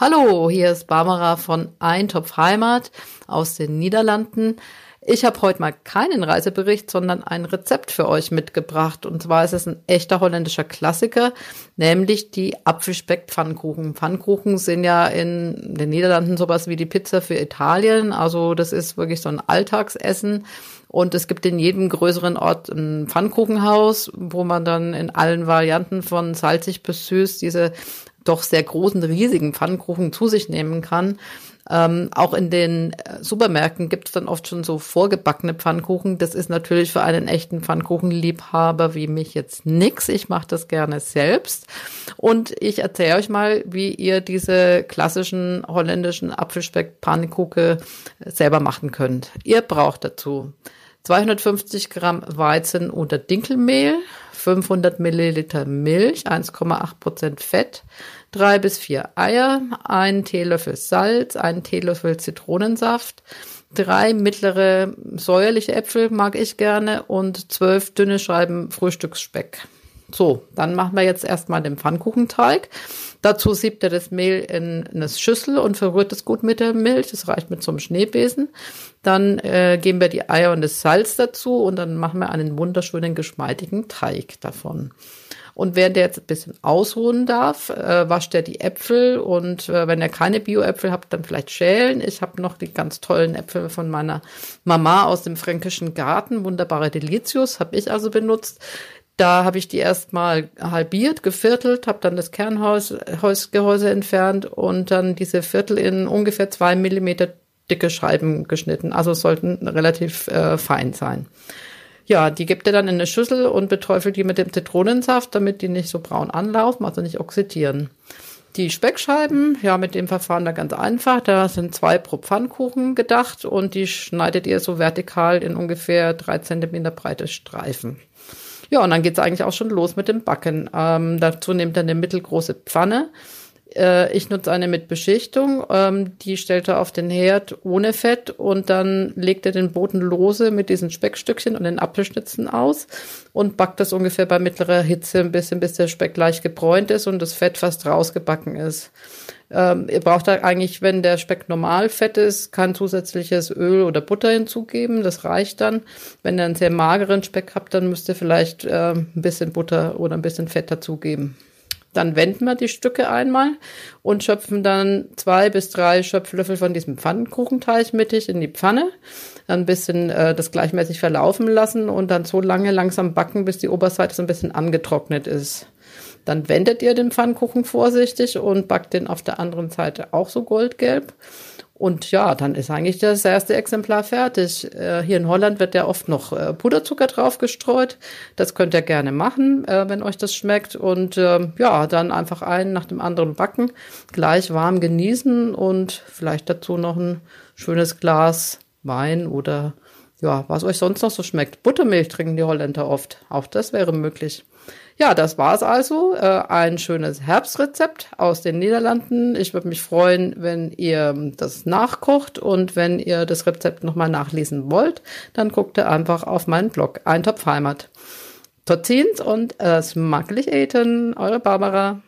Hallo, hier ist Barbara von Eintopf Heimat aus den Niederlanden. Ich habe heute mal keinen Reisebericht, sondern ein Rezept für euch mitgebracht. Und zwar ist es ein echter holländischer Klassiker, nämlich die Apfelspeck-Pfannkuchen. Pfannkuchen sind ja in den Niederlanden sowas wie die Pizza für Italien. Also das ist wirklich so ein Alltagsessen. Und es gibt in jedem größeren Ort ein Pfannkuchenhaus, wo man dann in allen Varianten von salzig bis süß diese doch sehr großen, riesigen Pfannkuchen zu sich nehmen kann. Ähm, auch in den äh, Supermärkten gibt es dann oft schon so vorgebackene Pfannkuchen. Das ist natürlich für einen echten Pfannkuchenliebhaber wie mich jetzt nix. Ich mache das gerne selbst. Und ich erzähle euch mal, wie ihr diese klassischen holländischen Apfelspeck-Pfannkuchen selber machen könnt. Ihr braucht dazu 250 Gramm Weizen- oder Dinkelmehl, 500 Milliliter Milch, 1,8 Prozent Fett, drei bis vier Eier, einen Teelöffel Salz, einen Teelöffel Zitronensaft, drei mittlere säuerliche Äpfel mag ich gerne und zwölf dünne Scheiben Frühstücksspeck. So, dann machen wir jetzt erstmal den Pfannkuchenteig. Dazu siebt er das Mehl in eine Schüssel und verrührt es gut mit der Milch. Das reicht mit so einem Schneebesen. Dann äh, geben wir die Eier und das Salz dazu und dann machen wir einen wunderschönen geschmeidigen Teig davon. Und während der jetzt ein bisschen ausruhen darf, äh, wascht er die Äpfel und äh, wenn er keine Bio-Äpfel hat, dann vielleicht schälen. Ich habe noch die ganz tollen Äpfel von meiner Mama aus dem fränkischen Garten, wunderbare Delicius, habe ich also benutzt. Da habe ich die erstmal halbiert, geviertelt, habe dann das Kernhausgehäuse entfernt und dann diese Viertel in ungefähr zwei Millimeter dicke Scheiben geschnitten. Also sollten relativ äh, fein sein. Ja, die gibt ihr dann in eine Schüssel und beträufelt die mit dem Zitronensaft, damit die nicht so braun anlaufen, also nicht oxidieren. Die Speckscheiben, ja, mit dem Verfahren da ganz einfach. Da sind zwei pro Pfannkuchen gedacht und die schneidet ihr so vertikal in ungefähr drei Zentimeter breite Streifen. Ja, und dann geht's eigentlich auch schon los mit dem Backen. Ähm, dazu nehmt ihr eine mittelgroße Pfanne. Äh, ich nutze eine mit Beschichtung. Ähm, die stellt er auf den Herd ohne Fett und dann legt er den Boden lose mit diesen Speckstückchen und den Apfelschnitzen aus und backt das ungefähr bei mittlerer Hitze ein bisschen, bis der Speck leicht gebräunt ist und das Fett fast rausgebacken ist. Ähm, ihr braucht da eigentlich, wenn der Speck normal fett ist, kein zusätzliches Öl oder Butter hinzugeben. Das reicht dann. Wenn ihr einen sehr mageren Speck habt, dann müsst ihr vielleicht äh, ein bisschen Butter oder ein bisschen Fett dazugeben. Dann wenden wir die Stücke einmal und schöpfen dann zwei bis drei Schöpflöffel von diesem Pfannkuchenteig mittig in die Pfanne. Dann ein bisschen äh, das gleichmäßig verlaufen lassen und dann so lange langsam backen, bis die Oberseite so ein bisschen angetrocknet ist. Dann wendet ihr den Pfannkuchen vorsichtig und backt den auf der anderen Seite auch so goldgelb. Und ja, dann ist eigentlich das erste Exemplar fertig. Äh, hier in Holland wird ja oft noch äh, Puderzucker drauf gestreut. Das könnt ihr gerne machen, äh, wenn euch das schmeckt. Und äh, ja, dann einfach einen nach dem anderen backen, gleich warm genießen und vielleicht dazu noch ein schönes Glas Wein oder ja, was euch sonst noch so schmeckt. Buttermilch trinken die Holländer oft. Auch das wäre möglich. Ja, das war's also. Äh, ein schönes Herbstrezept aus den Niederlanden. Ich würde mich freuen, wenn ihr das nachkocht und wenn ihr das Rezept nochmal nachlesen wollt, dann guckt ihr einfach auf meinen Blog Eintopf Heimat. Tot ziens und äh, smakelijk eten, eure Barbara.